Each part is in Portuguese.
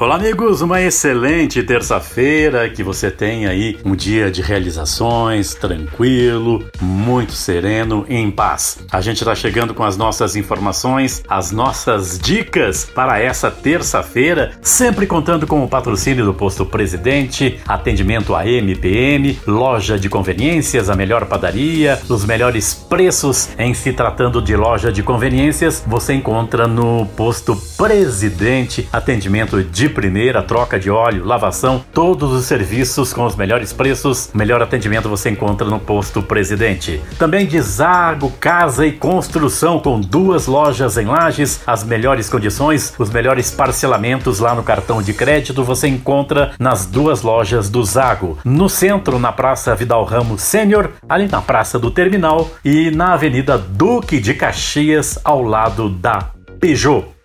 Olá, amigos, uma excelente terça-feira. Que você tenha aí um dia de realizações, tranquilo, muito sereno, em paz. A gente está chegando com as nossas informações, as nossas dicas para essa terça-feira, sempre contando com o patrocínio do Posto Presidente, atendimento a MPM, loja de conveniências, a melhor padaria, os melhores preços em se tratando de loja de conveniências. Você encontra no Posto Presidente, atendimento de de primeira, troca de óleo, lavação, todos os serviços com os melhores preços, melhor atendimento você encontra no posto Presidente. Também de Zago Casa e Construção com duas lojas em Lages, as melhores condições, os melhores parcelamentos lá no cartão de crédito você encontra nas duas lojas do Zago. No centro, na Praça Vidal Ramos Sênior, ali na Praça do Terminal e na Avenida Duque de Caxias, ao lado da Peugeot.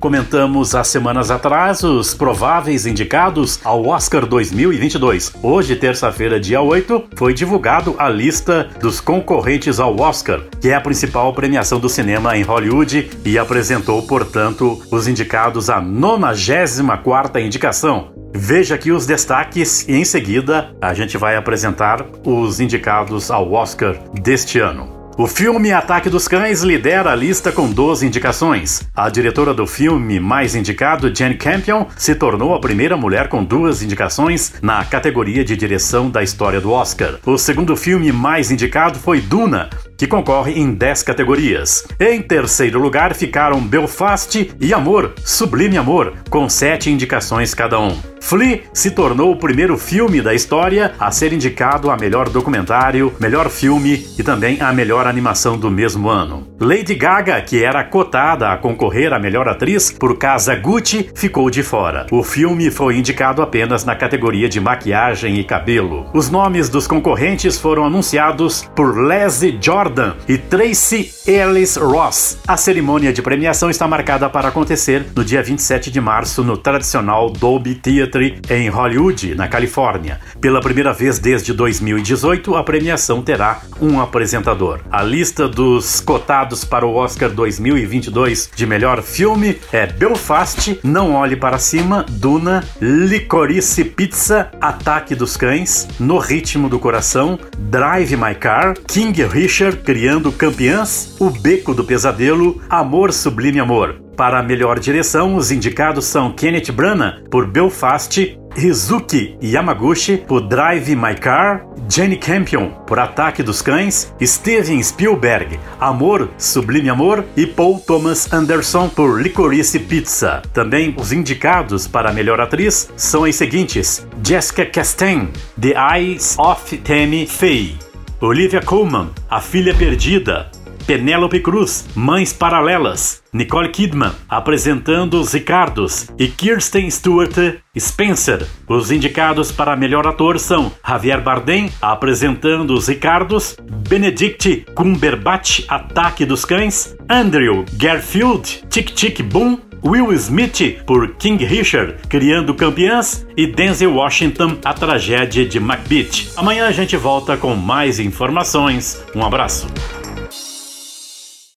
Comentamos há semanas atrás os prováveis indicados ao Oscar 2022. Hoje, terça-feira, dia 8, foi divulgado a lista dos concorrentes ao Oscar, que é a principal premiação do cinema em Hollywood e apresentou, portanto, os indicados à 94ª indicação. Veja aqui os destaques e em seguida a gente vai apresentar os indicados ao Oscar deste ano. O filme Ataque dos Cães lidera a lista com 12 indicações. A diretora do filme mais indicado, Jane Campion, se tornou a primeira mulher com duas indicações na categoria de direção da história do Oscar. O segundo filme mais indicado foi Duna, que concorre em 10 categorias. Em terceiro lugar ficaram Belfast e Amor, Sublime Amor, com 7 indicações cada um. Flea se tornou o primeiro filme da história a ser indicado a melhor documentário, melhor filme e também a melhor animação do mesmo ano. Lady Gaga, que era cotada a concorrer a melhor atriz por Casa Gucci, ficou de fora. O filme foi indicado apenas na categoria de maquiagem e cabelo. Os nomes dos concorrentes foram anunciados por Leslie Jordan e Tracy Ellis Ross. A cerimônia de premiação está marcada para acontecer no dia 27 de março no tradicional Dolby Theatre Em Hollywood, na Califórnia. Pela primeira vez desde 2018, a premiação terá um apresentador. A lista dos cotados para o Oscar 2022 de melhor filme é Belfast, Não Olhe para Cima, Duna, Licorice Pizza, Ataque dos Cães, No Ritmo do Coração, Drive My Car, King Richard, Criando Campeãs, O Beco do Pesadelo, Amor Sublime Amor. Para a melhor direção, os indicados são Kenneth Branagh por Belfast, Rizuki Yamaguchi por Drive My Car, Jenny Campion por Ataque dos Cães, Steven Spielberg, Amor, Sublime Amor e Paul Thomas Anderson por Licorice Pizza. Também os indicados para a melhor atriz são as seguintes: Jessica Chastain, The Eyes of Tammy Faye, Olivia Colman, A Filha Perdida, Penélope Cruz, Mães Paralelas, Nicole Kidman apresentando os Ricardos e Kirsten Stewart Spencer. Os indicados para melhor ator são Javier Bardem apresentando os Ricardos, Benedict Cumberbatch Ataque dos Cães, Andrew Garfield Tic Tic Boom Will Smith por King Richard, Criando Campeãs, e Denzel Washington, A Tragédia de Macbeth. Amanhã a gente volta com mais informações. Um abraço.